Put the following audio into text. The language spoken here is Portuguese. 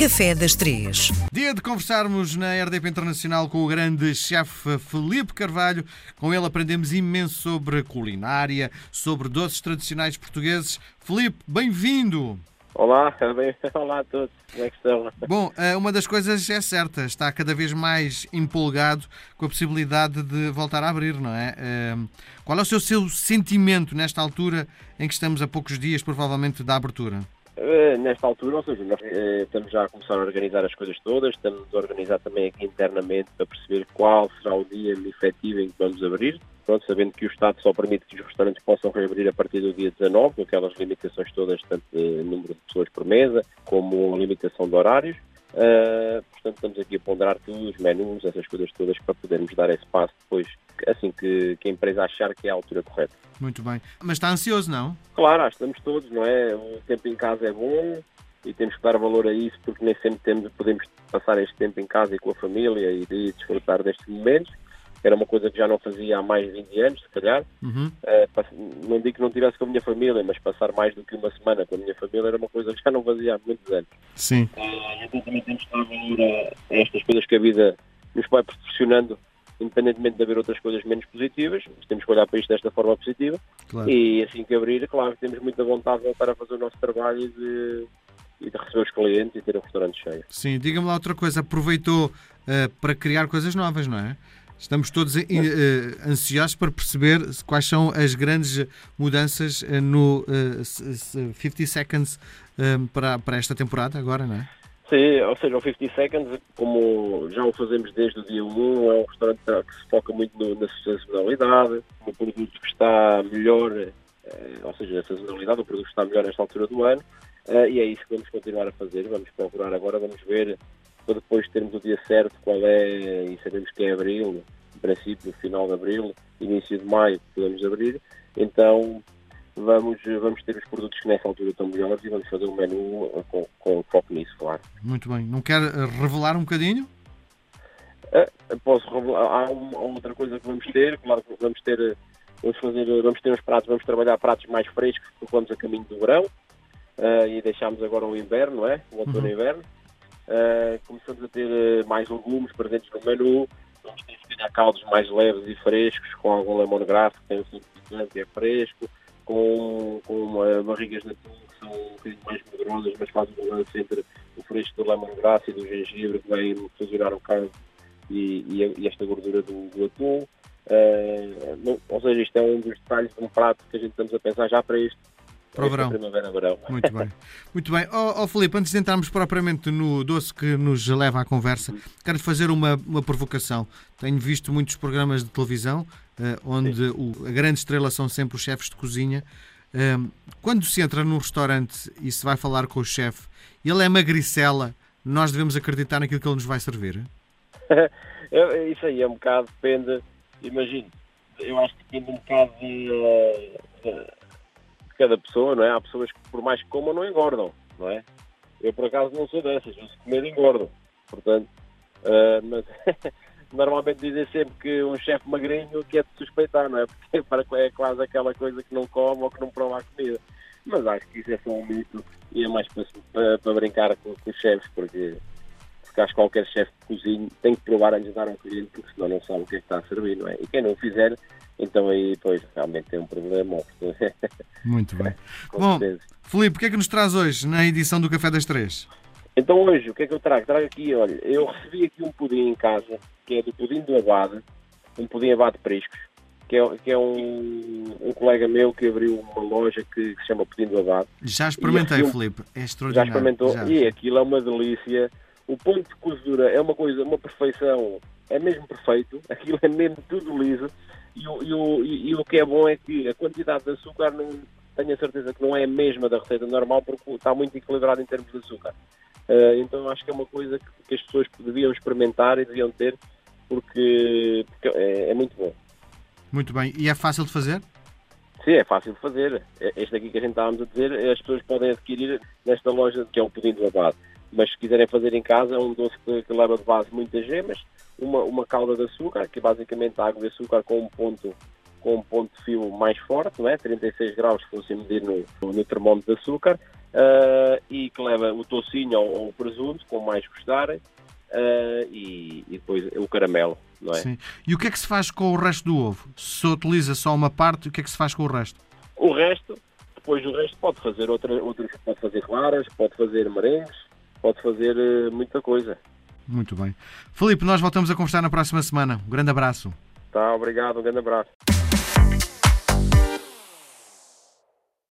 Café das Três. Dia de conversarmos na RDP Internacional com o grande chefe Felipe Carvalho. Com ele aprendemos imenso sobre culinária, sobre doces tradicionais portugueses. Felipe, bem-vindo! Olá, bem, olá a todos, como é que estão? Bom, eh, uma das coisas é certa, está cada vez mais empolgado com a possibilidade de voltar a abrir, não é? Eh, qual é o seu, seu sentimento nesta altura em que estamos a poucos dias, provavelmente, da abertura? Eh, nesta altura, ou seja, eh, estamos já a começar a organizar as coisas todas, estamos a organizar também aqui internamente para perceber qual será o dia efetivo em que vamos abrir, pronto, sabendo que o Estado só permite que os restaurantes possam reabrir a partir do dia 19, com aquelas limitações todas, tanto de número de pessoas por mesa, como a limitação de horários. Uh, portanto, estamos aqui a ponderar tudo, os menus, essas coisas todas, para podermos dar esse passo depois, assim que, que a empresa achar que é a altura correta. Muito bem. Mas está ansioso, não? Claro, acho que estamos todos, não é? O tempo em casa é bom e temos que dar valor a isso, porque nem sempre temos, podemos passar este tempo em casa e com a família e, e desfrutar destes momentos era uma coisa que já não fazia há mais de 20 anos, se calhar. Uhum. Uh, não digo que não tivesse com a minha família, mas passar mais do que uma semana com a minha família era uma coisa que já não fazia há muitos anos. Sim. Uh, então também temos que dar valor a estas coisas que a vida nos vai proporcionando, independentemente de haver outras coisas menos positivas, temos que olhar para isto desta forma positiva. Claro. E assim que abrir, claro, temos muita vontade de voltar a fazer o nosso trabalho e de, e de receber os clientes e ter o restaurante cheio. Sim, diga-me lá outra coisa, aproveitou uh, para criar coisas novas, não é? Estamos todos uh, ansiosos para perceber quais são as grandes mudanças eh, no uh, 50 Seconds para, para esta temporada agora, não é? Sim, ou seja, o 50 Seconds, como já o fazemos desde o dia 1, é um restaurante que se foca muito no, na sazonalidade, no produto que está melhor, ou seja, a sazonalidade, o produto que está melhor nesta altura do ano, e é isso que vamos continuar a fazer. Vamos procurar agora, vamos ver para depois termos o dia certo, qual é, e sabemos que é abril, princípio, final de abril, início de maio, podemos abrir, então vamos, vamos ter os produtos que nessa altura estão melhores e vamos fazer um menu com, com foco nisso, claro. Muito bem. Não quer revelar um bocadinho? Uh, posso revelar. Há uma, outra coisa que vamos ter, claro que vamos ter, vamos fazer, vamos ter uns pratos, vamos trabalhar pratos mais frescos porque vamos a caminho do verão uh, e deixámos agora o inverno, não é? O outono uhum. inverno. Uh, começamos a ter eh, mais legumes presentes no menu, vamos ter se calhar caldos mais leves e frescos, com algum lemongrass que tem um e é fresco, com, com uma, barrigas de atum que são um bocadinho mais poderosas, mas fazem um balanço entre o fresco do lemongrass e do gengibre que vem fusionar o caldo e, e, e, esta gordura do, do atum. Uh, não, ou seja, isto é um dos detalhes de um prato que a gente estamos a pensar já para este para o verão. Primavera-verão. Muito bem. Muito bem. Ó oh, oh, Filipe, antes de entrarmos propriamente no doce que nos leva à conversa, quero fazer uma, uma provocação. Tenho visto muitos programas de televisão uh, onde o, a grande estrela são sempre os chefes de cozinha. Uh, quando se entra num restaurante e se vai falar com o chefe, ele é magricela, nós devemos acreditar naquilo que ele nos vai servir? Isso aí é um bocado, depende, imagino, eu acho que depende um bocado de, uh, cada pessoa, não é? Há pessoas que por mais que comam não engordam, não é? Eu por acaso não sou dessas, eu se comer engordo. Portanto, uh, mas normalmente dizem sempre que um chefe magrinho que é de suspeitar, não é? Porque é quase aquela coisa que não come ou que não prova a comida. Mas acho que isso é só um mito e é mais para, para, para brincar com, com, os chefes, porque, porque acho que qualquer chefe de cozinho tem que provar antes de dar um cliente, porque senão não sabe o que é que está a servir, não é? E quem não fizer então aí, pois, realmente tem um problema. Muito bem. Bom. Filipe, o que é que nos traz hoje na edição do Café das Três? Então hoje, o que é que eu trago? Trago aqui, olha, eu recebi aqui um pudim em casa, que é do pudim do Abade, um pudim Abade Priscos, que é, que é um, um colega meu que abriu uma loja que, que se chama Pudim do Abade. Já experimentei, Filipe, é extraordinário. Já experimentou? Já. E aquilo é uma delícia. O ponto de cozedura é uma coisa, uma perfeição, é mesmo perfeito, aquilo é mesmo tudo liso. E o, e, o, e, o que é bom é que a quantidade de açúcar não tenho a certeza que não é a mesma da receita normal porque está muito equilibrado em termos de açúcar. Uh, então acho que é uma coisa que, que, as pessoas deviam experimentar e deviam ter porque, porque é, é, muito bom. Muito bem. E é fácil de fazer? Sim, é fácil de fazer. É, este aqui que a gente estávamos a dizer, as pessoas podem adquirir nesta loja que é o pudim do abado. Mas se quiserem fazer em casa, é um doce que, que leva de base muitas gemas, uma, uma calda de açúcar, que é basicamente água de açúcar com um ponto com um ponto de fio mais forte, não é? 36 graus se fosse medir no, no termómetro de açúcar, uh, e que leva o tocinho ou, o presunto, como mais gostarem, uh, e, e, depois o caramelo, não é? Sim. E o que é que se faz com o resto do ovo? Se utiliza só uma parte, o que é que se faz com o resto? O resto, depois do resto pode fazer outra, outras, pode fazer claras, pode fazer merengues, pode fazer uh, muita coisa. Muito bem. Filipe, nós voltamos a conversar na próxima semana. Um grande abraço. Tá, obrigado, um grande abraço.